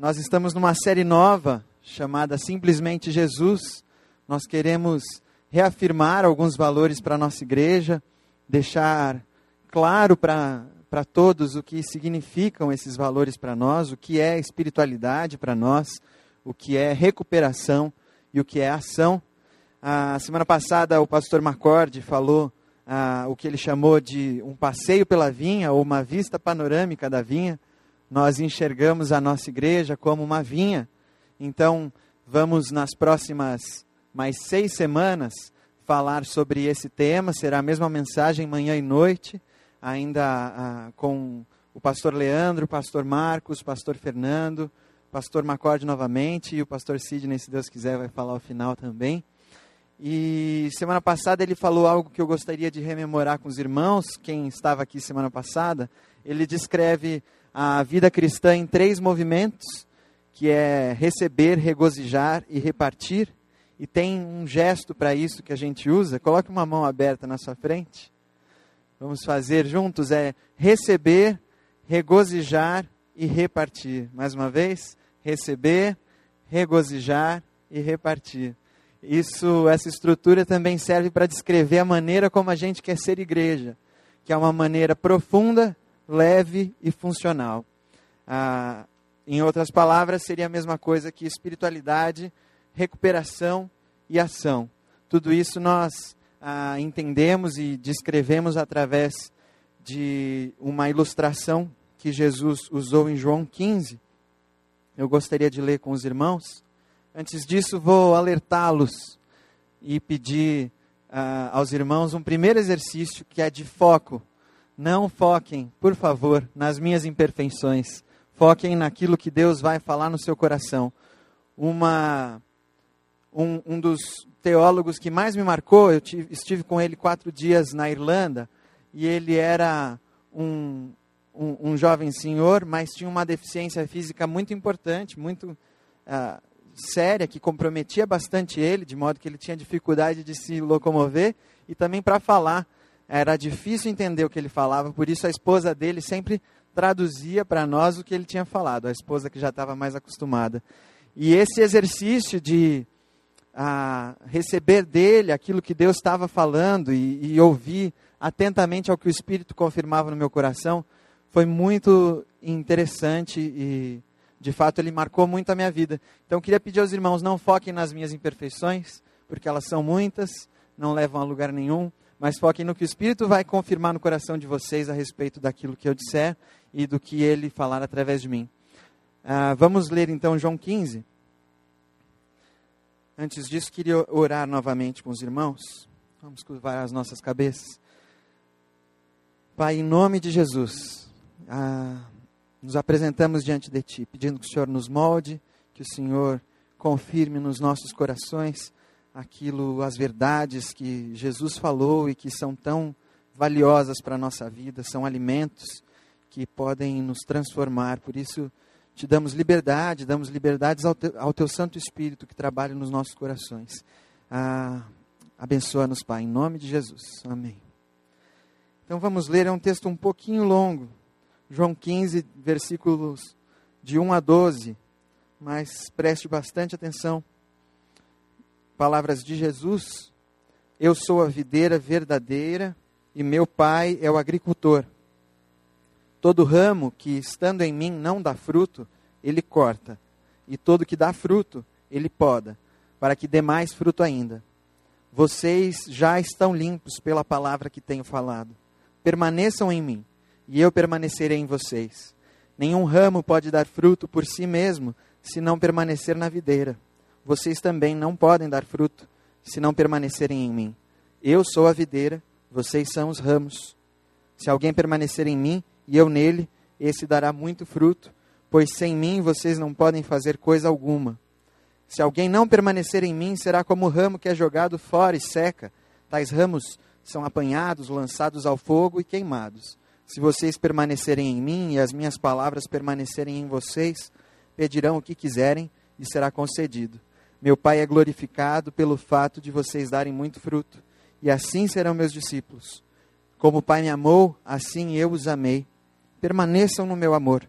nós estamos numa série nova chamada Simplesmente Jesus. Nós queremos reafirmar alguns valores para a nossa igreja, deixar claro para todos o que significam esses valores para nós, o que é espiritualidade para nós, o que é recuperação e o que é ação. A semana passada o pastor Macorde falou ah, o que ele chamou de um passeio pela vinha ou uma vista panorâmica da vinha. Nós enxergamos a nossa igreja como uma vinha. Então, vamos nas próximas mais seis semanas falar sobre esse tema. Será a mesma mensagem manhã e noite, ainda ah, com o pastor Leandro, o pastor Marcos, o pastor Fernando, o pastor Macorde novamente e o pastor Sidney, se Deus quiser, vai falar ao final também. E semana passada ele falou algo que eu gostaria de rememorar com os irmãos. Quem estava aqui semana passada, ele descreve a vida cristã em três movimentos, que é receber, regozijar e repartir. E tem um gesto para isso que a gente usa. Coloque uma mão aberta na sua frente. Vamos fazer juntos é receber, regozijar e repartir. Mais uma vez, receber, regozijar e repartir. Isso, essa estrutura também serve para descrever a maneira como a gente quer ser igreja, que é uma maneira profunda, leve e funcional. Ah, em outras palavras, seria a mesma coisa que espiritualidade, recuperação e ação. Tudo isso nós ah, entendemos e descrevemos através de uma ilustração que Jesus usou em João 15. Eu gostaria de ler com os irmãos. Antes disso, vou alertá-los e pedir uh, aos irmãos um primeiro exercício que é de foco. Não foquem, por favor, nas minhas imperfeições. Foquem naquilo que Deus vai falar no seu coração. Uma, um, um dos teólogos que mais me marcou, eu tive, estive com ele quatro dias na Irlanda, e ele era um, um, um jovem senhor, mas tinha uma deficiência física muito importante, muito uh, séria que comprometia bastante ele, de modo que ele tinha dificuldade de se locomover e também para falar. Era difícil entender o que ele falava, por isso a esposa dele sempre traduzia para nós o que ele tinha falado, a esposa que já estava mais acostumada. E esse exercício de ah, receber dele aquilo que Deus estava falando e, e ouvir atentamente ao que o Espírito confirmava no meu coração foi muito interessante e de fato, ele marcou muito a minha vida. Então, eu queria pedir aos irmãos: não foquem nas minhas imperfeições, porque elas são muitas, não levam a lugar nenhum, mas foquem no que o Espírito vai confirmar no coração de vocês a respeito daquilo que eu disser e do que ele falar através de mim. Ah, vamos ler então João 15. Antes disso, queria orar novamente com os irmãos. Vamos curvar as nossas cabeças. Pai, em nome de Jesus. Ah, nos apresentamos diante de Ti, pedindo que o Senhor nos molde, que o Senhor confirme nos nossos corações aquilo, as verdades que Jesus falou e que são tão valiosas para a nossa vida, são alimentos que podem nos transformar. Por isso, te damos liberdade, damos liberdades ao, te, ao Teu Santo Espírito que trabalha nos nossos corações. Ah, Abençoa-nos, Pai, em nome de Jesus. Amém. Então vamos ler, é um texto um pouquinho longo, João 15, versículos de 1 a 12, mas preste bastante atenção. Palavras de Jesus: Eu sou a videira verdadeira e meu pai é o agricultor. Todo ramo que estando em mim não dá fruto, ele corta, e todo que dá fruto, ele poda, para que dê mais fruto ainda. Vocês já estão limpos pela palavra que tenho falado. Permaneçam em mim e eu permanecerei em vocês. Nenhum ramo pode dar fruto por si mesmo se não permanecer na videira. Vocês também não podem dar fruto se não permanecerem em mim. Eu sou a videira, vocês são os ramos. Se alguém permanecer em mim e eu nele, esse dará muito fruto, pois sem mim vocês não podem fazer coisa alguma. Se alguém não permanecer em mim, será como o ramo que é jogado fora e seca. Tais ramos são apanhados, lançados ao fogo e queimados. Se vocês permanecerem em mim e as minhas palavras permanecerem em vocês, pedirão o que quiserem e será concedido. Meu Pai é glorificado pelo fato de vocês darem muito fruto, e assim serão meus discípulos. Como o Pai me amou, assim eu os amei. Permaneçam no meu amor.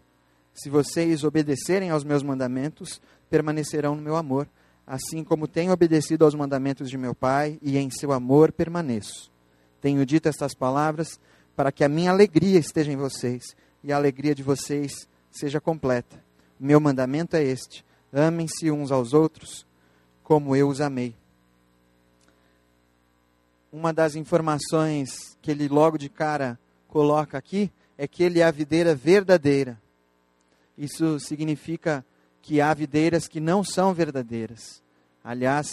Se vocês obedecerem aos meus mandamentos, permanecerão no meu amor, assim como tenho obedecido aos mandamentos de meu Pai, e em seu amor permaneço. Tenho dito estas palavras para que a minha alegria esteja em vocês e a alegria de vocês seja completa. O meu mandamento é este: amem-se uns aos outros como eu os amei. Uma das informações que ele logo de cara coloca aqui é que ele é a videira verdadeira. Isso significa que há videiras que não são verdadeiras. Aliás,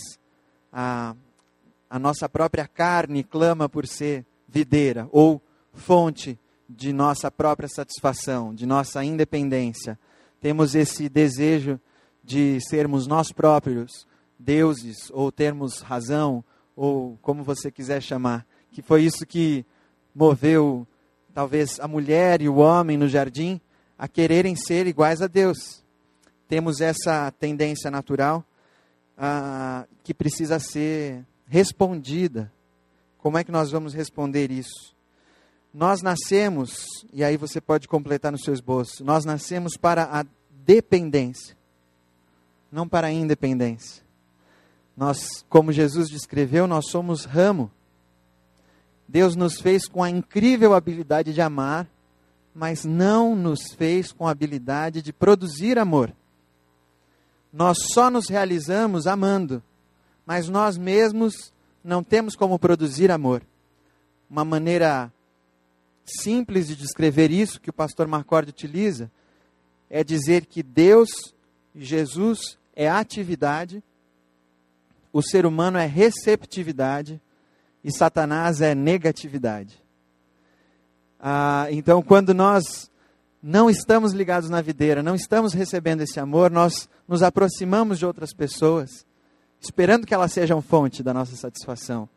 a, a nossa própria carne clama por ser videira ou fonte de nossa própria satisfação, de nossa independência. Temos esse desejo de sermos nós próprios deuses ou termos razão ou como você quiser chamar, que foi isso que moveu talvez a mulher e o homem no jardim a quererem ser iguais a Deus. Temos essa tendência natural ah, que precisa ser respondida. Como é que nós vamos responder isso? Nós nascemos, e aí você pode completar no seu esboço, nós nascemos para a dependência, não para a independência. Nós, como Jesus descreveu, nós somos ramo. Deus nos fez com a incrível habilidade de amar, mas não nos fez com a habilidade de produzir amor. Nós só nos realizamos amando, mas nós mesmos não temos como produzir amor. Uma maneira simples de descrever isso que o pastor Marcord utiliza é dizer que Deus, Jesus, é atividade o ser humano é receptividade e Satanás é negatividade. Ah, então, quando nós não estamos ligados na videira, não estamos recebendo esse amor, nós nos aproximamos de outras pessoas, esperando que elas sejam fonte da nossa satisfação.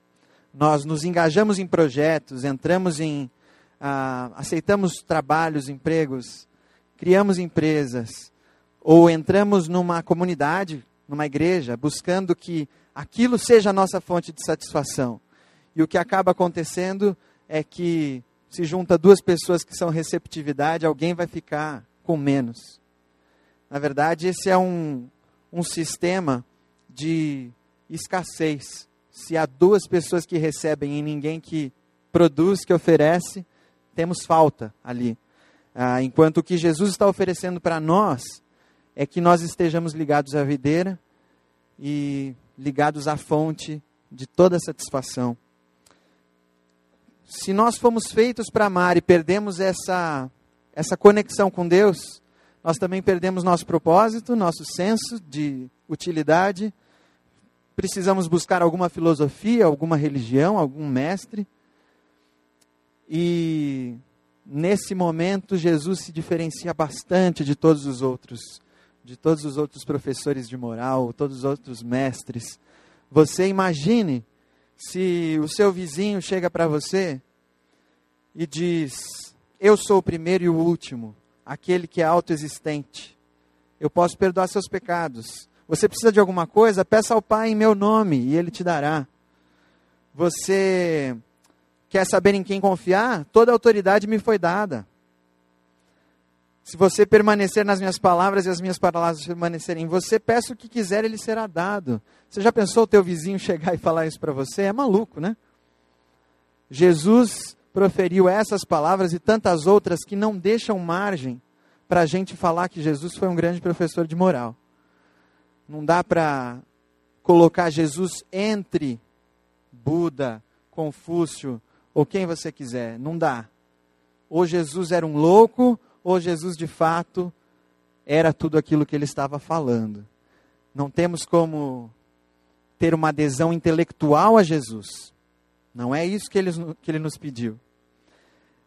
Nós nos engajamos em projetos, entramos em. Ah, aceitamos trabalhos, empregos, criamos empresas, ou entramos numa comunidade, numa igreja, buscando que aquilo seja a nossa fonte de satisfação. E o que acaba acontecendo é que se junta duas pessoas que são receptividade, alguém vai ficar com menos. Na verdade, esse é um, um sistema de escassez. Se há duas pessoas que recebem e ninguém que produz, que oferece, temos falta ali. Ah, enquanto o que Jesus está oferecendo para nós é que nós estejamos ligados à videira e ligados à fonte de toda satisfação. Se nós fomos feitos para amar e perdemos essa, essa conexão com Deus, nós também perdemos nosso propósito, nosso senso de utilidade. Precisamos buscar alguma filosofia, alguma religião, algum mestre. E nesse momento, Jesus se diferencia bastante de todos os outros de todos os outros professores de moral, todos os outros mestres. Você imagine se o seu vizinho chega para você e diz: Eu sou o primeiro e o último, aquele que é autoexistente. Eu posso perdoar seus pecados. Você precisa de alguma coisa? Peça ao Pai em meu nome e Ele te dará. Você quer saber em quem confiar? Toda autoridade me foi dada. Se você permanecer nas minhas palavras e as minhas palavras permanecerem em você, peça o que quiser, ele será dado. Você já pensou o teu vizinho chegar e falar isso para você? É maluco, né? Jesus proferiu essas palavras e tantas outras que não deixam margem para a gente falar que Jesus foi um grande professor de moral. Não dá para colocar Jesus entre Buda, Confúcio ou quem você quiser. Não dá. Ou Jesus era um louco, ou Jesus de fato era tudo aquilo que ele estava falando. Não temos como ter uma adesão intelectual a Jesus. Não é isso que ele, que ele nos pediu.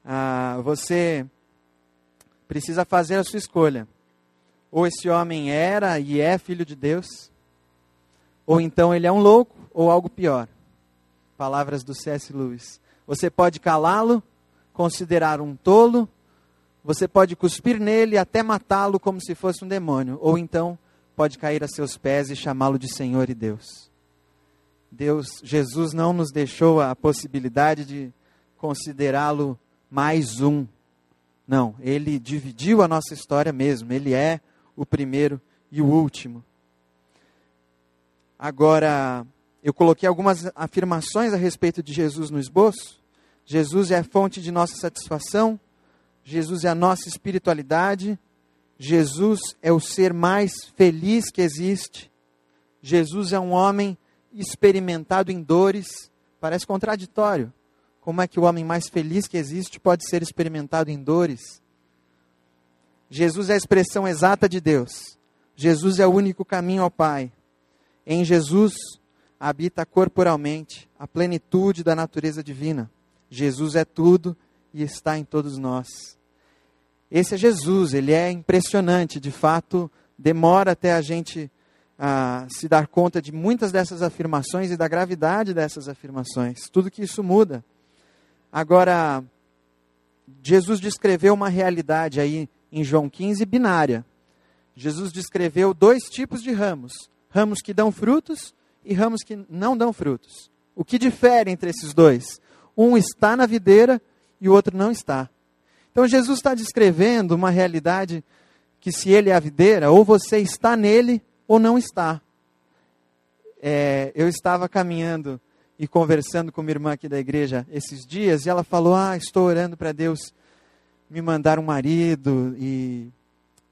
Ah, você precisa fazer a sua escolha. Ou esse homem era e é filho de Deus, ou então ele é um louco, ou algo pior. Palavras do C.S. Lewis. Você pode calá-lo, considerar um tolo, você pode cuspir nele até matá-lo como se fosse um demônio, ou então pode cair a seus pés e chamá-lo de Senhor e Deus. Deus, Jesus não nos deixou a possibilidade de considerá-lo mais um. Não, ele dividiu a nossa história mesmo. Ele é o primeiro e o último. Agora, eu coloquei algumas afirmações a respeito de Jesus no esboço. Jesus é a fonte de nossa satisfação. Jesus é a nossa espiritualidade. Jesus é o ser mais feliz que existe. Jesus é um homem experimentado em dores. Parece contraditório. Como é que o homem mais feliz que existe pode ser experimentado em dores? Jesus é a expressão exata de Deus. Jesus é o único caminho ao Pai. Em Jesus habita corporalmente a plenitude da natureza divina. Jesus é tudo e está em todos nós. Esse é Jesus, ele é impressionante, de fato, demora até a gente ah, se dar conta de muitas dessas afirmações e da gravidade dessas afirmações. Tudo que isso muda. Agora, Jesus descreveu uma realidade aí em João 15 binária. Jesus descreveu dois tipos de ramos: ramos que dão frutos e ramos que não dão frutos. O que difere entre esses dois? Um está na videira e o outro não está. Então Jesus está descrevendo uma realidade que se ele é a videira, ou você está nele ou não está. É, eu estava caminhando e conversando com minha irmã aqui da igreja esses dias, e ela falou: Ah, estou orando para Deus me mandar um marido, e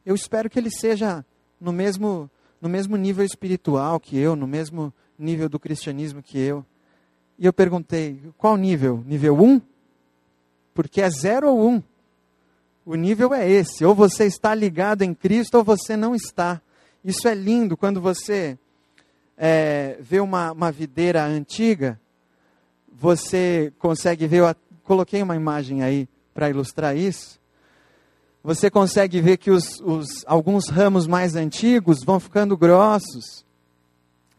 eu espero que ele seja no mesmo, no mesmo nível espiritual que eu, no mesmo nível do cristianismo que eu. E eu perguntei: qual nível? Nível 1? Porque é 0 ou 1. Um. O nível é esse: ou você está ligado em Cristo ou você não está. Isso é lindo quando você é, vê uma, uma videira antiga, você consegue ver, eu coloquei uma imagem aí para ilustrar isso. Você consegue ver que os, os, alguns ramos mais antigos vão ficando grossos,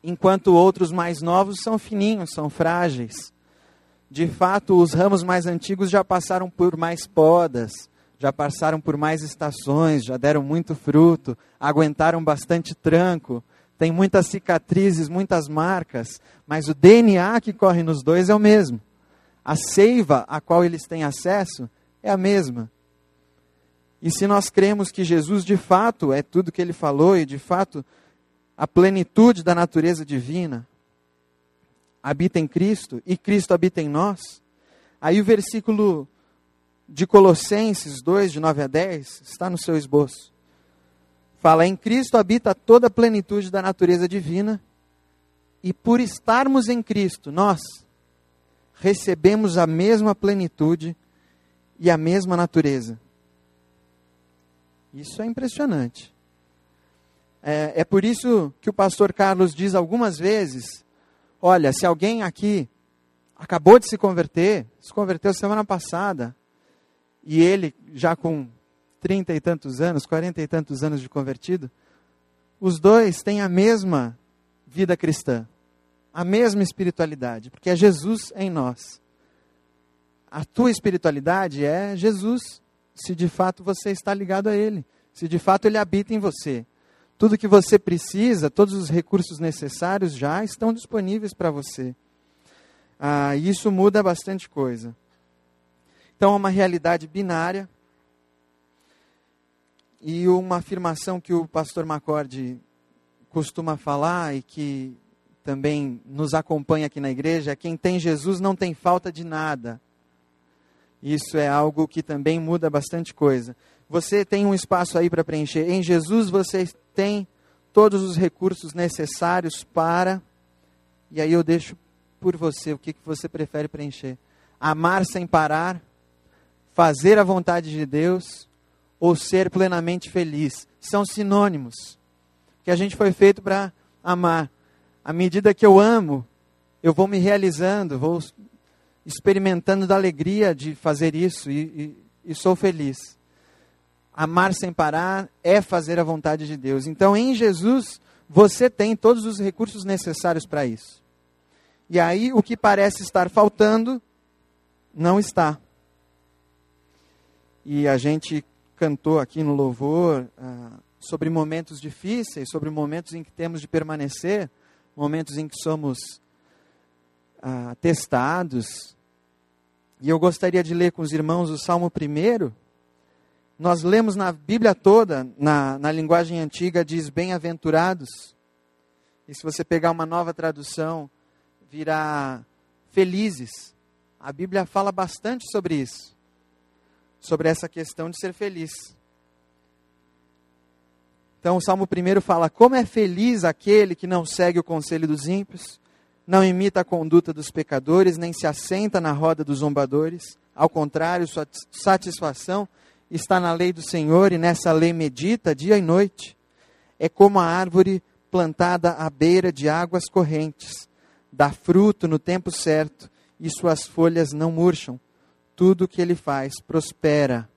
enquanto outros mais novos são fininhos, são frágeis. De fato, os ramos mais antigos já passaram por mais podas, já passaram por mais estações, já deram muito fruto, aguentaram bastante tranco tem muitas cicatrizes, muitas marcas, mas o DNA que corre nos dois é o mesmo. A seiva a qual eles têm acesso é a mesma. E se nós cremos que Jesus de fato é tudo que ele falou e de fato a plenitude da natureza divina habita em Cristo e Cristo habita em nós, aí o versículo de Colossenses 2, de 9 a 10, está no seu esboço. Fala, em Cristo habita toda a plenitude da natureza divina, e por estarmos em Cristo, nós recebemos a mesma plenitude e a mesma natureza. Isso é impressionante. É, é por isso que o pastor Carlos diz algumas vezes: olha, se alguém aqui acabou de se converter, se converteu semana passada, e ele já com trinta e tantos anos, quarenta e tantos anos de convertido, os dois têm a mesma vida cristã, a mesma espiritualidade, porque é Jesus em nós. A tua espiritualidade é Jesus, se de fato você está ligado a Ele, se de fato Ele habita em você. Tudo que você precisa, todos os recursos necessários já estão disponíveis para você. Ah, isso muda bastante coisa. Então, é uma realidade binária, e uma afirmação que o pastor Macorde costuma falar e que também nos acompanha aqui na igreja é: quem tem Jesus não tem falta de nada. Isso é algo que também muda bastante coisa. Você tem um espaço aí para preencher. Em Jesus você tem todos os recursos necessários para. E aí eu deixo por você o que, que você prefere preencher: amar sem parar, fazer a vontade de Deus ou ser plenamente feliz. São sinônimos. Que a gente foi feito para amar. À medida que eu amo, eu vou me realizando, vou experimentando da alegria de fazer isso e, e, e sou feliz. Amar sem parar é fazer a vontade de Deus. Então, em Jesus, você tem todos os recursos necessários para isso. E aí, o que parece estar faltando, não está. E a gente cantou aqui no louvor ah, sobre momentos difíceis, sobre momentos em que temos de permanecer, momentos em que somos ah, testados. E eu gostaria de ler com os irmãos o Salmo 1, nós lemos na Bíblia toda, na, na linguagem antiga, diz bem-aventurados. E se você pegar uma nova tradução, virá felizes. A Bíblia fala bastante sobre isso, sobre essa questão de ser feliz. Então, o Salmo 1 fala: Como é feliz aquele que não segue o conselho dos ímpios, não imita a conduta dos pecadores, nem se assenta na roda dos zombadores. Ao contrário, sua satisfação está na lei do Senhor e nessa lei medita dia e noite. É como a árvore plantada à beira de águas correntes, dá fruto no tempo certo e suas folhas não murcham. Tudo o que ele faz prospera.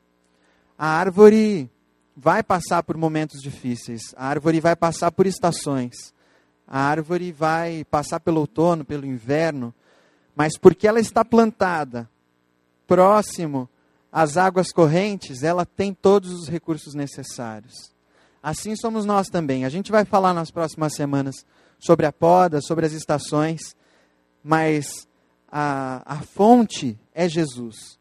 A árvore vai passar por momentos difíceis, a árvore vai passar por estações, a árvore vai passar pelo outono, pelo inverno, mas porque ela está plantada próximo às águas correntes, ela tem todos os recursos necessários. Assim somos nós também. A gente vai falar nas próximas semanas sobre a poda, sobre as estações, mas a, a fonte é Jesus.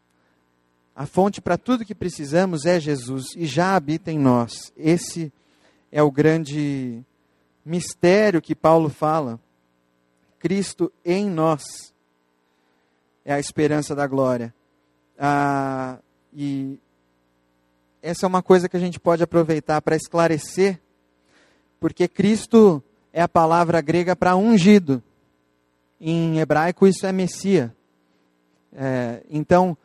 A fonte para tudo que precisamos é Jesus e já habita em nós. Esse é o grande mistério que Paulo fala. Cristo em nós é a esperança da glória. Ah, e essa é uma coisa que a gente pode aproveitar para esclarecer, porque Cristo é a palavra grega para ungido. Em hebraico, isso é Messias. É, então,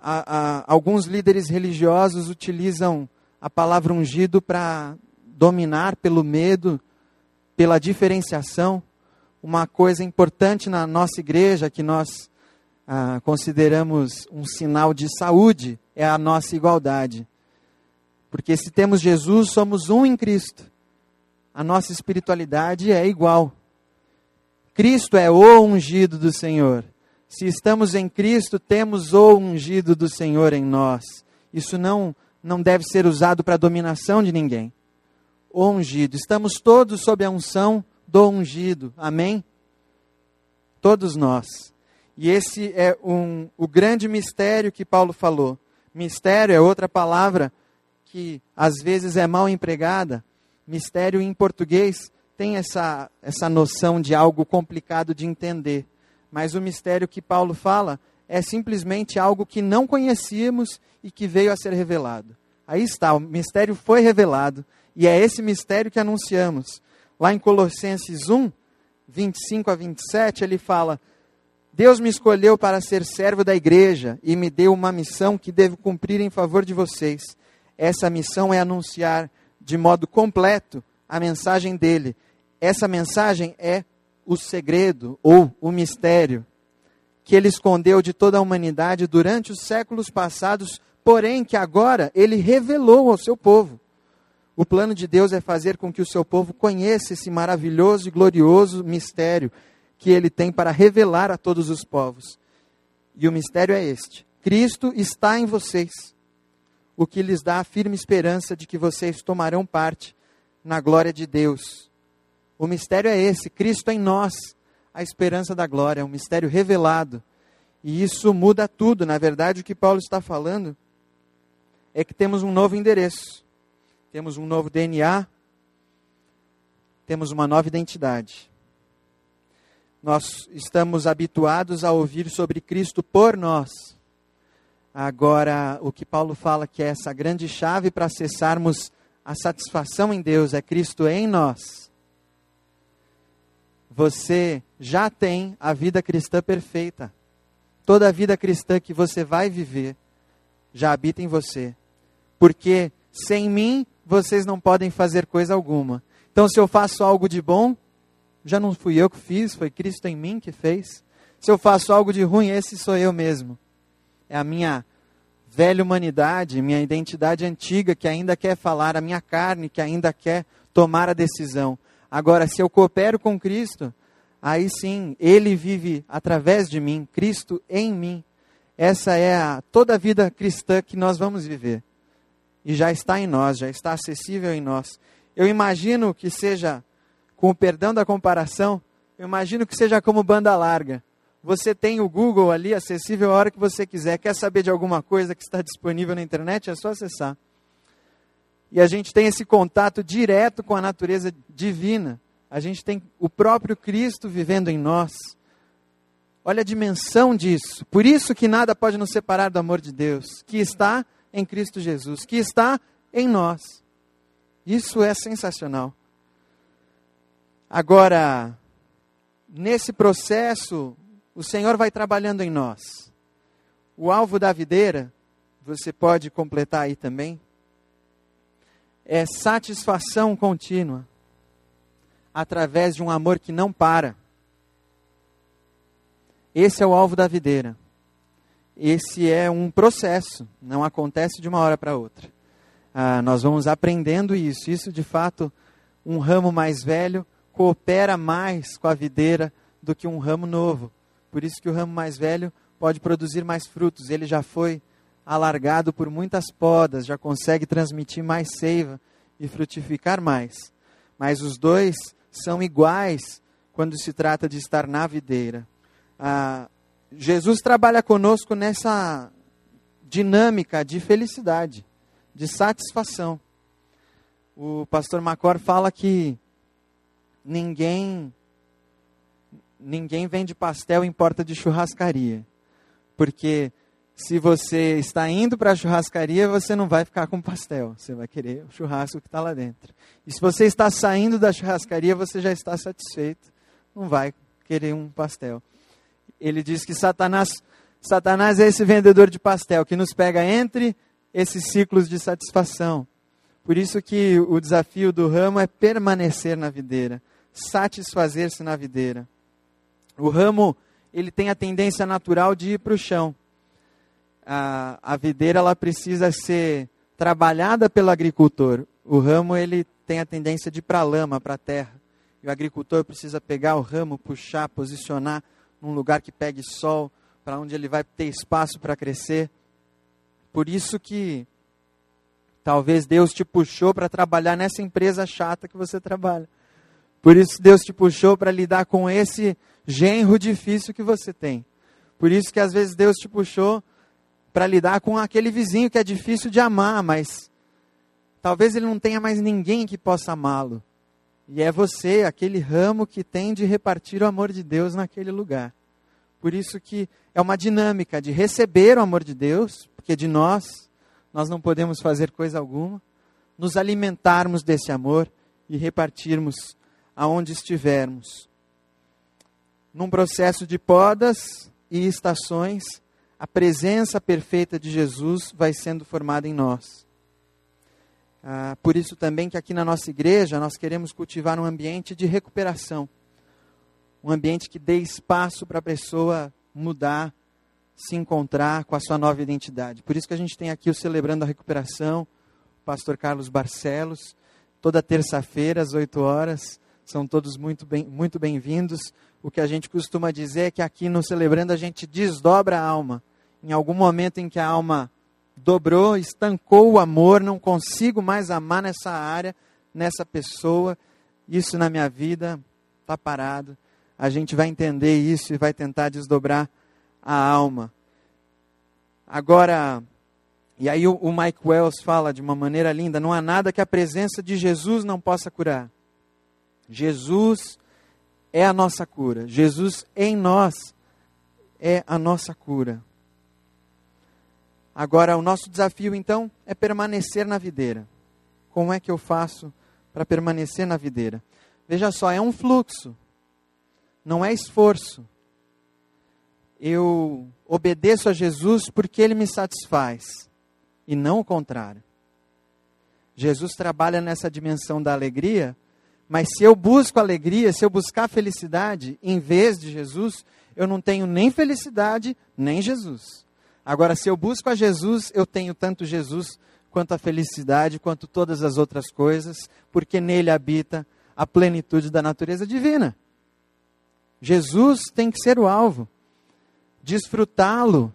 a, a, alguns líderes religiosos utilizam a palavra ungido para dominar pelo medo, pela diferenciação. Uma coisa importante na nossa igreja que nós ah, consideramos um sinal de saúde é a nossa igualdade. Porque se temos Jesus, somos um em Cristo. A nossa espiritualidade é igual. Cristo é o ungido do Senhor. Se estamos em Cristo, temos o ungido do Senhor em nós. Isso não, não deve ser usado para dominação de ninguém. O ungido. Estamos todos sob a unção do ungido. Amém? Todos nós. E esse é um, o grande mistério que Paulo falou. Mistério é outra palavra que às vezes é mal empregada. Mistério em português tem essa, essa noção de algo complicado de entender. Mas o mistério que Paulo fala é simplesmente algo que não conhecíamos e que veio a ser revelado. Aí está, o mistério foi revelado e é esse mistério que anunciamos. Lá em Colossenses 1, 25 a 27, ele fala: Deus me escolheu para ser servo da igreja e me deu uma missão que devo cumprir em favor de vocês. Essa missão é anunciar de modo completo a mensagem dele. Essa mensagem é o segredo ou o mistério que ele escondeu de toda a humanidade durante os séculos passados, porém que agora ele revelou ao seu povo. O plano de Deus é fazer com que o seu povo conheça esse maravilhoso e glorioso mistério que ele tem para revelar a todos os povos. E o mistério é este: Cristo está em vocês, o que lhes dá a firme esperança de que vocês tomarão parte na glória de Deus. O mistério é esse: Cristo em nós, a esperança da glória, um mistério revelado. E isso muda tudo. Na verdade, o que Paulo está falando é que temos um novo endereço, temos um novo DNA, temos uma nova identidade. Nós estamos habituados a ouvir sobre Cristo por nós. Agora, o que Paulo fala que é essa grande chave para acessarmos a satisfação em Deus é Cristo em nós você já tem a vida cristã perfeita. Toda a vida cristã que você vai viver já habita em você. Porque sem mim vocês não podem fazer coisa alguma. Então, se eu faço algo de bom, já não fui eu que fiz, foi Cristo em mim que fez. Se eu faço algo de ruim, esse sou eu mesmo. É a minha velha humanidade, minha identidade antiga que ainda quer falar, a minha carne que ainda quer tomar a decisão. Agora, se eu coopero com Cristo, aí sim, Ele vive através de mim, Cristo em mim. Essa é a, toda a vida cristã que nós vamos viver. E já está em nós, já está acessível em nós. Eu imagino que seja, com o perdão da comparação, eu imagino que seja como banda larga. Você tem o Google ali acessível a hora que você quiser. Quer saber de alguma coisa que está disponível na internet? É só acessar. E a gente tem esse contato direto com a natureza divina. A gente tem o próprio Cristo vivendo em nós. Olha a dimensão disso. Por isso que nada pode nos separar do amor de Deus, que está em Cristo Jesus, que está em nós. Isso é sensacional. Agora, nesse processo, o Senhor vai trabalhando em nós. O alvo da videira, você pode completar aí também, é satisfação contínua através de um amor que não para. Esse é o alvo da videira. Esse é um processo, não acontece de uma hora para outra. Ah, nós vamos aprendendo isso. Isso, de fato, um ramo mais velho coopera mais com a videira do que um ramo novo. Por isso que o ramo mais velho pode produzir mais frutos. Ele já foi alargado por muitas podas, já consegue transmitir mais seiva e frutificar mais. Mas os dois são iguais quando se trata de estar na videira. Ah, Jesus trabalha conosco nessa dinâmica de felicidade, de satisfação. O pastor Macor fala que ninguém ninguém vende pastel em porta de churrascaria. Porque se você está indo para a churrascaria, você não vai ficar com pastel. Você vai querer o churrasco que está lá dentro. E se você está saindo da churrascaria, você já está satisfeito. Não vai querer um pastel ele diz que Satanás, Satanás é esse vendedor de pastel que nos pega entre esses ciclos de satisfação. Por isso que o desafio do ramo é permanecer na videira, satisfazer-se na videira. O ramo, ele tem a tendência natural de ir para o chão. A, a videira, ela precisa ser trabalhada pelo agricultor. O ramo, ele tem a tendência de ir para a lama, para a terra. E o agricultor precisa pegar o ramo, puxar, posicionar num lugar que pegue sol, para onde ele vai ter espaço para crescer. Por isso que talvez Deus te puxou para trabalhar nessa empresa chata que você trabalha. Por isso Deus te puxou para lidar com esse genro difícil que você tem. Por isso que às vezes Deus te puxou para lidar com aquele vizinho que é difícil de amar, mas talvez ele não tenha mais ninguém que possa amá-lo. E é você, aquele ramo que tem de repartir o amor de Deus naquele lugar. Por isso que é uma dinâmica de receber o amor de Deus, porque de nós nós não podemos fazer coisa alguma, nos alimentarmos desse amor e repartirmos aonde estivermos. Num processo de podas e estações, a presença perfeita de Jesus vai sendo formada em nós. Ah, por isso também que aqui na nossa igreja nós queremos cultivar um ambiente de recuperação. Um ambiente que dê espaço para a pessoa mudar, se encontrar com a sua nova identidade. Por isso que a gente tem aqui o Celebrando a Recuperação, o pastor Carlos Barcelos, toda terça-feira às 8 horas. São todos muito bem-vindos. Muito bem o que a gente costuma dizer é que aqui no Celebrando a gente desdobra a alma. Em algum momento em que a alma dobrou, estancou o amor, não consigo mais amar nessa área, nessa pessoa, isso na minha vida está parado. A gente vai entender isso e vai tentar desdobrar a alma. Agora, e aí o Mike Wells fala de uma maneira linda: não há nada que a presença de Jesus não possa curar. Jesus é a nossa cura. Jesus em nós é a nossa cura. Agora, o nosso desafio então é permanecer na videira. Como é que eu faço para permanecer na videira? Veja só, é um fluxo, não é esforço. Eu obedeço a Jesus porque ele me satisfaz e não o contrário. Jesus trabalha nessa dimensão da alegria, mas se eu busco alegria, se eu buscar felicidade em vez de Jesus, eu não tenho nem felicidade nem Jesus. Agora, se eu busco a Jesus, eu tenho tanto Jesus quanto a felicidade, quanto todas as outras coisas, porque nele habita a plenitude da natureza divina. Jesus tem que ser o alvo. Desfrutá-lo,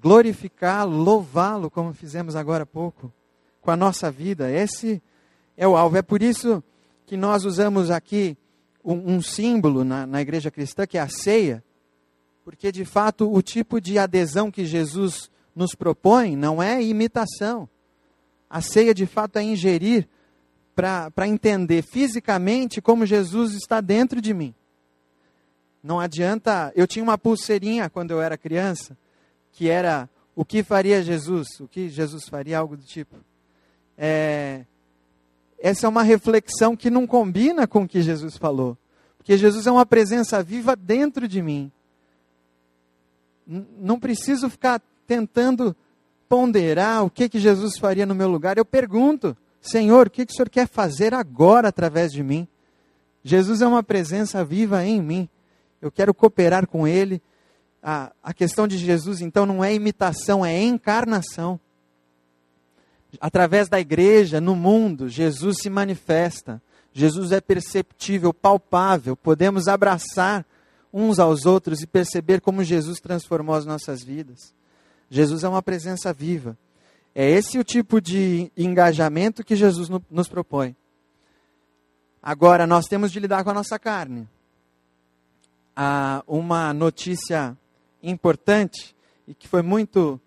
glorificá-lo, louvá-lo, como fizemos agora há pouco, com a nossa vida. Esse é o alvo. É por isso que nós usamos aqui um, um símbolo na, na igreja cristã, que é a ceia, porque de fato o tipo de adesão que Jesus nos propõe não é imitação. A ceia de fato é ingerir para entender fisicamente como Jesus está dentro de mim. Não adianta. Eu tinha uma pulseirinha quando eu era criança, que era o que faria Jesus? O que Jesus faria? Algo do tipo. É, essa é uma reflexão que não combina com o que Jesus falou. Porque Jesus é uma presença viva dentro de mim. Não preciso ficar tentando ponderar o que, que Jesus faria no meu lugar. Eu pergunto, Senhor, o que, que o Senhor quer fazer agora através de mim? Jesus é uma presença viva em mim. Eu quero cooperar com Ele. A, a questão de Jesus, então, não é imitação, é encarnação através da igreja, no mundo, Jesus se manifesta. Jesus é perceptível, palpável. Podemos abraçar uns aos outros e perceber como Jesus transformou as nossas vidas. Jesus é uma presença viva. É esse o tipo de engajamento que Jesus nos propõe. Agora, nós temos de lidar com a nossa carne. Há uma notícia importante e que foi muito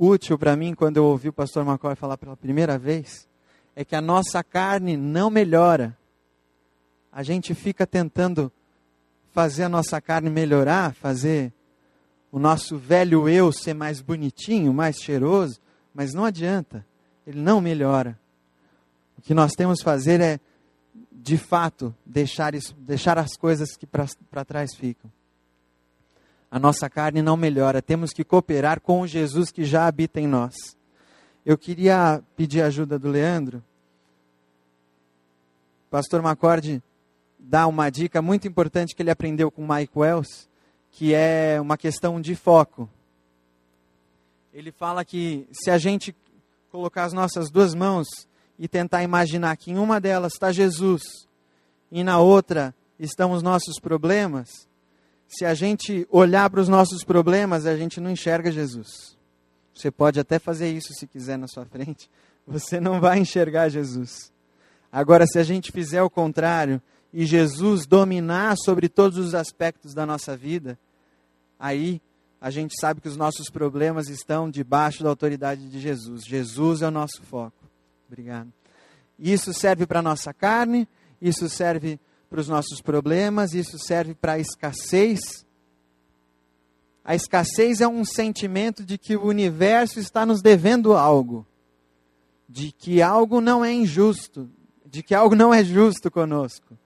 útil para mim quando eu ouvi o pastor McCoy falar pela primeira vez é que a nossa carne não melhora. A gente fica tentando fazer a nossa carne melhorar, fazer o nosso velho eu ser mais bonitinho, mais cheiroso, mas não adianta, ele não melhora. O que nós temos que fazer é, de fato, deixar, isso, deixar as coisas que para trás ficam a nossa carne não melhora. Temos que cooperar com o Jesus que já habita em nós. Eu queria pedir a ajuda do Leandro. Pastor Macorde dá uma dica muito importante que ele aprendeu com Mike Wells, que é uma questão de foco. Ele fala que se a gente colocar as nossas duas mãos e tentar imaginar que em uma delas está Jesus e na outra estão os nossos problemas, se a gente olhar para os nossos problemas, a gente não enxerga Jesus. Você pode até fazer isso se quiser na sua frente, você não vai enxergar Jesus. Agora, se a gente fizer o contrário e Jesus dominar sobre todos os aspectos da nossa vida, aí a gente sabe que os nossos problemas estão debaixo da autoridade de Jesus. Jesus é o nosso foco. Obrigado. Isso serve para a nossa carne, isso serve para os nossos problemas, isso serve para a escassez. A escassez é um sentimento de que o universo está nos devendo algo, de que algo não é injusto, de que algo não é justo conosco.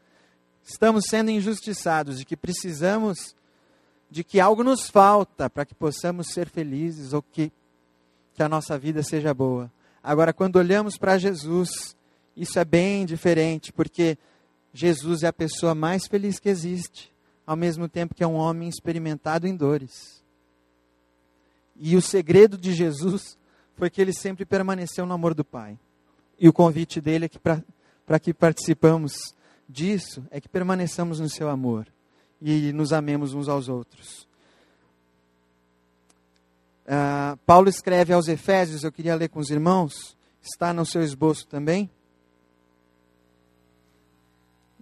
Estamos sendo injustiçados, de que precisamos, de que algo nos falta para que possamos ser felizes ou que, que a nossa vida seja boa. Agora, quando olhamos para Jesus, isso é bem diferente, porque Jesus é a pessoa mais feliz que existe, ao mesmo tempo que é um homem experimentado em dores. E o segredo de Jesus foi que ele sempre permaneceu no amor do Pai. E o convite dele é que para que participamos disso é que permaneçamos no seu amor e nos amemos uns aos outros. Uh, Paulo escreve aos Efésios, eu queria ler com os irmãos, está no seu esboço também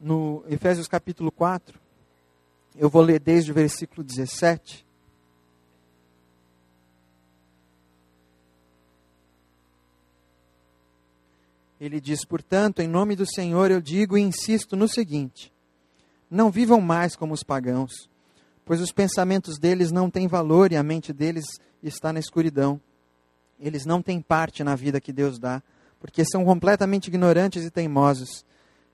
no Efésios capítulo 4. Eu vou ler desde o versículo 17. Ele diz: Portanto, em nome do Senhor eu digo e insisto no seguinte: não vivam mais como os pagãos, pois os pensamentos deles não têm valor e a mente deles está na escuridão. Eles não têm parte na vida que Deus dá, porque são completamente ignorantes e teimosos.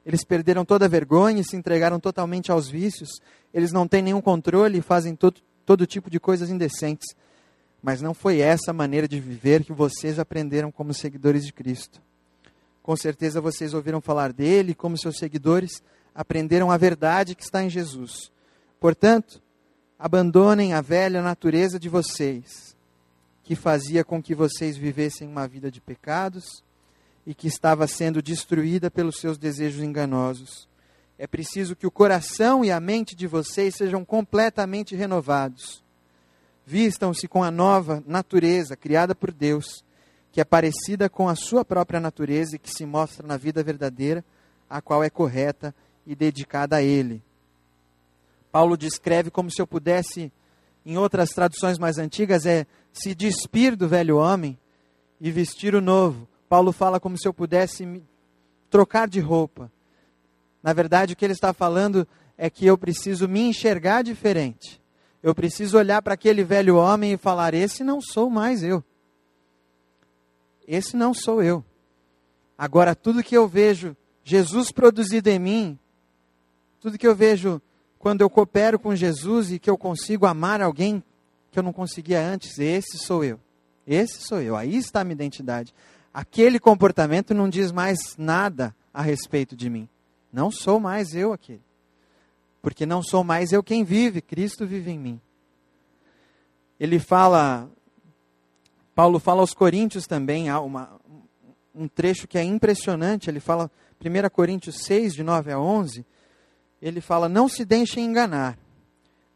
Eles perderam toda a vergonha e se entregaram totalmente aos vícios. Eles não têm nenhum controle e fazem todo, todo tipo de coisas indecentes. Mas não foi essa maneira de viver que vocês aprenderam como seguidores de Cristo. Com certeza vocês ouviram falar dele, como seus seguidores aprenderam a verdade que está em Jesus. Portanto, abandonem a velha natureza de vocês, que fazia com que vocês vivessem uma vida de pecados e que estava sendo destruída pelos seus desejos enganosos. É preciso que o coração e a mente de vocês sejam completamente renovados. Vistam-se com a nova natureza criada por Deus, que é parecida com a sua própria natureza e que se mostra na vida verdadeira, a qual é correta e dedicada a Ele. Paulo descreve como se eu pudesse, em outras traduções mais antigas, é se despir do velho homem e vestir o novo. Paulo fala como se eu pudesse me trocar de roupa. Na verdade, o que ele está falando é que eu preciso me enxergar diferente. Eu preciso olhar para aquele velho homem e falar: esse não sou mais eu. Esse não sou eu. Agora, tudo que eu vejo Jesus produzido em mim, tudo que eu vejo quando eu coopero com Jesus e que eu consigo amar alguém que eu não conseguia antes, esse sou eu. Esse sou eu. Aí está a minha identidade. Aquele comportamento não diz mais nada a respeito de mim. Não sou mais eu aquele. Porque não sou mais eu quem vive, Cristo vive em mim. Ele fala, Paulo fala aos Coríntios também, há uma, um trecho que é impressionante. Ele fala, 1 Coríntios 6, de 9 a 11, ele fala: Não se deixem enganar,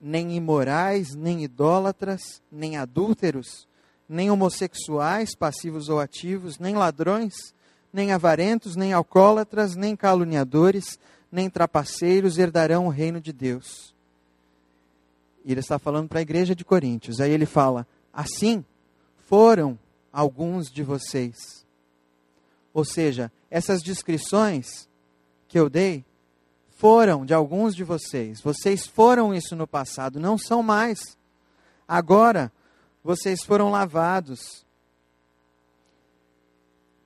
nem imorais, nem idólatras, nem adúlteros, nem homossexuais, passivos ou ativos, nem ladrões, nem avarentos, nem alcoólatras, nem caluniadores, nem trapaceiros herdarão o reino de Deus. E ele está falando para a igreja de Coríntios. Aí ele fala: Assim foram alguns de vocês. Ou seja, essas descrições que eu dei foram de alguns de vocês. Vocês foram isso no passado, não são mais. Agora, vocês foram lavados.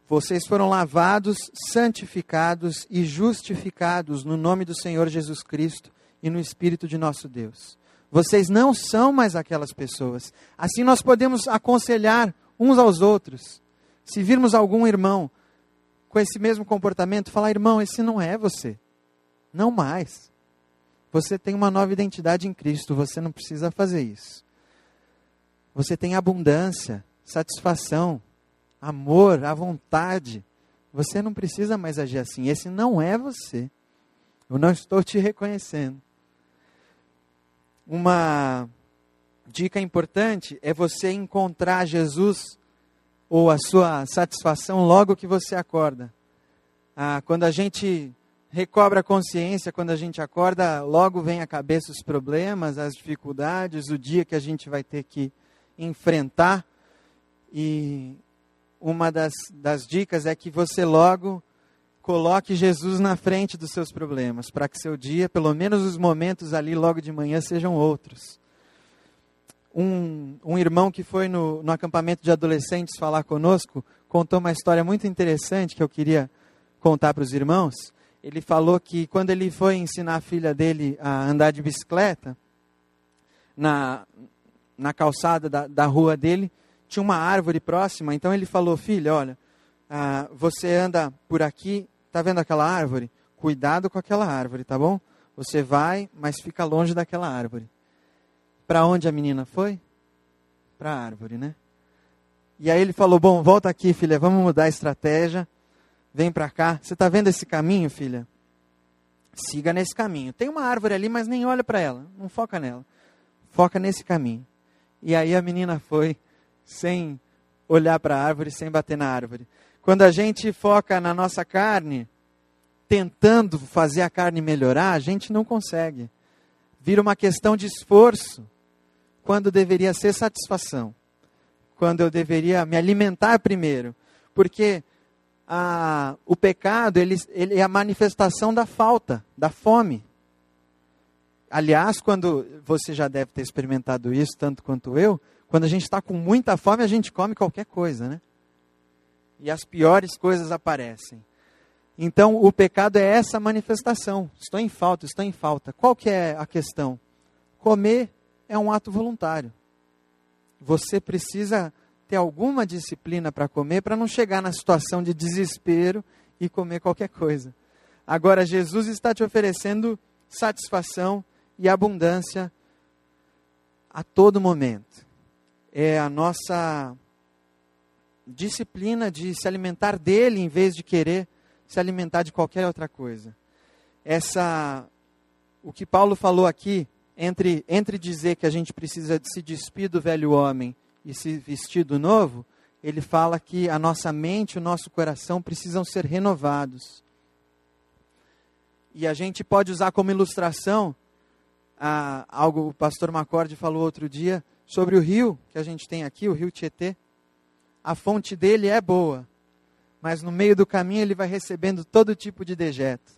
Vocês foram lavados, santificados e justificados no nome do Senhor Jesus Cristo e no Espírito de nosso Deus. Vocês não são mais aquelas pessoas. Assim nós podemos aconselhar uns aos outros. Se virmos algum irmão com esse mesmo comportamento, falar: irmão, esse não é você. Não mais. Você tem uma nova identidade em Cristo, você não precisa fazer isso. Você tem abundância, satisfação, amor, a vontade. Você não precisa mais agir assim. Esse não é você. Eu não estou te reconhecendo. Uma dica importante é você encontrar Jesus ou a sua satisfação logo que você acorda. Ah, quando a gente recobra a consciência, quando a gente acorda, logo vem à cabeça os problemas, as dificuldades, o dia que a gente vai ter que enfrentar. E uma das, das dicas é que você logo coloque Jesus na frente dos seus problemas, para que seu dia, pelo menos os momentos ali logo de manhã, sejam outros um, um irmão que foi no, no acampamento de adolescentes falar conosco contou uma história muito interessante que eu queria contar para os irmãos. Ele falou que quando ele foi ensinar a filha dele a andar de bicicleta, na, na calçada da, da rua dele, tinha uma árvore próxima. Então ele falou: Filha, olha, ah, você anda por aqui, tá vendo aquela árvore? Cuidado com aquela árvore, tá bom? Você vai, mas fica longe daquela árvore. Para onde a menina foi? Para a árvore, né? E aí ele falou: Bom, volta aqui, filha, vamos mudar a estratégia. Vem para cá. Você está vendo esse caminho, filha? Siga nesse caminho. Tem uma árvore ali, mas nem olha para ela. Não foca nela. Foca nesse caminho. E aí a menina foi sem olhar para a árvore, sem bater na árvore. Quando a gente foca na nossa carne, tentando fazer a carne melhorar, a gente não consegue. Vira uma questão de esforço quando deveria ser satisfação, quando eu deveria me alimentar primeiro, porque a, o pecado ele, ele é a manifestação da falta, da fome. Aliás, quando você já deve ter experimentado isso tanto quanto eu, quando a gente está com muita fome, a gente come qualquer coisa, né? E as piores coisas aparecem. Então, o pecado é essa manifestação. Estou em falta, estou em falta. Qual que é a questão? Comer é um ato voluntário. Você precisa ter alguma disciplina para comer para não chegar na situação de desespero e comer qualquer coisa. Agora, Jesus está te oferecendo satisfação e abundância a todo momento. É a nossa disciplina de se alimentar dele em vez de querer se alimentar de qualquer outra coisa. Essa o que Paulo falou aqui entre, entre dizer que a gente precisa de se despir do velho homem e se vestir do novo, ele fala que a nossa mente o nosso coração precisam ser renovados. E a gente pode usar como ilustração ah, algo o pastor Macorde falou outro dia sobre o rio que a gente tem aqui, o rio Tietê. A fonte dele é boa, mas no meio do caminho ele vai recebendo todo tipo de dejeto.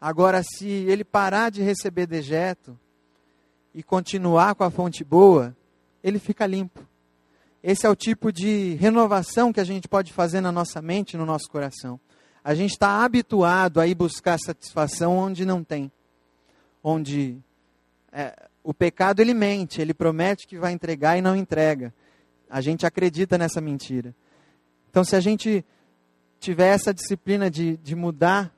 Agora, se ele parar de receber dejeto e continuar com a fonte boa, ele fica limpo. Esse é o tipo de renovação que a gente pode fazer na nossa mente, no nosso coração. A gente está habituado a ir buscar satisfação onde não tem. Onde é, o pecado ele mente, ele promete que vai entregar e não entrega. A gente acredita nessa mentira. Então, se a gente tiver essa disciplina de, de mudar,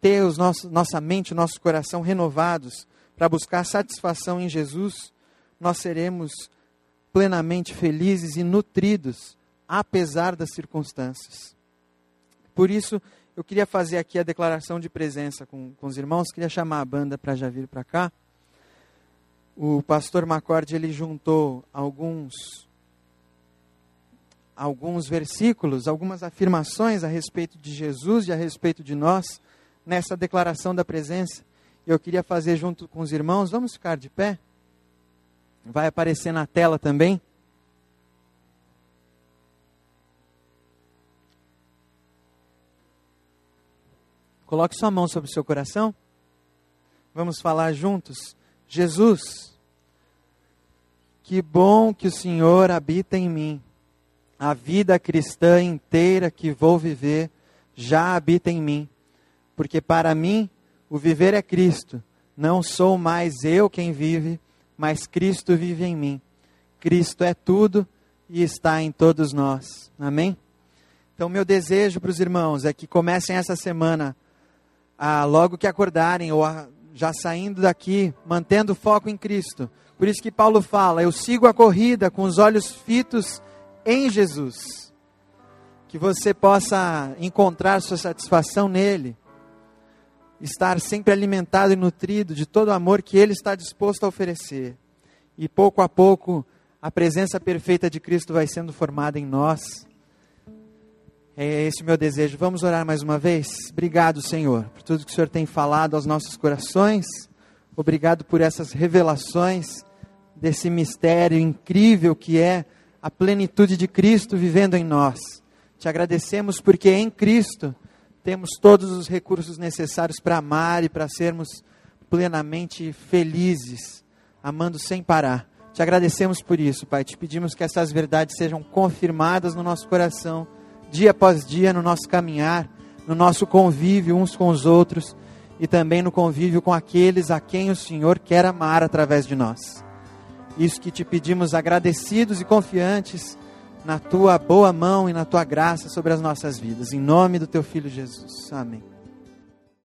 ter os nossos, nossa mente, nosso coração renovados para buscar satisfação em Jesus, nós seremos plenamente felizes e nutridos, apesar das circunstâncias. Por isso, eu queria fazer aqui a declaração de presença com, com os irmãos, queria chamar a banda para já vir para cá. O pastor Macorde, ele juntou alguns alguns versículos, algumas afirmações a respeito de Jesus e a respeito de nós nessa declaração da presença. Eu queria fazer junto com os irmãos. Vamos ficar de pé? Vai aparecer na tela também. Coloque sua mão sobre o seu coração. Vamos falar juntos. Jesus, que bom que o Senhor habita em mim. A vida cristã inteira que vou viver já habita em mim. Porque para mim, o viver é Cristo. Não sou mais eu quem vive, mas Cristo vive em mim. Cristo é tudo e está em todos nós. Amém? Então, meu desejo para os irmãos é que comecem essa semana, a, logo que acordarem, ou a, já saindo daqui, mantendo foco em Cristo. Por isso que Paulo fala: Eu sigo a corrida com os olhos fitos em Jesus. Que você possa encontrar sua satisfação nele estar sempre alimentado e nutrido de todo o amor que Ele está disposto a oferecer. E pouco a pouco, a presença perfeita de Cristo vai sendo formada em nós. É esse o meu desejo. Vamos orar mais uma vez? Obrigado, Senhor, por tudo que o Senhor tem falado aos nossos corações. Obrigado por essas revelações desse mistério incrível que é a plenitude de Cristo vivendo em nós. Te agradecemos porque em Cristo temos todos os recursos necessários para amar e para sermos plenamente felizes, amando sem parar. Te agradecemos por isso, Pai. Te pedimos que essas verdades sejam confirmadas no nosso coração, dia após dia, no nosso caminhar, no nosso convívio uns com os outros e também no convívio com aqueles a quem o Senhor quer amar através de nós. Isso que te pedimos agradecidos e confiantes na tua boa mão e na tua graça sobre as nossas vidas. Em nome do teu filho Jesus. Amém.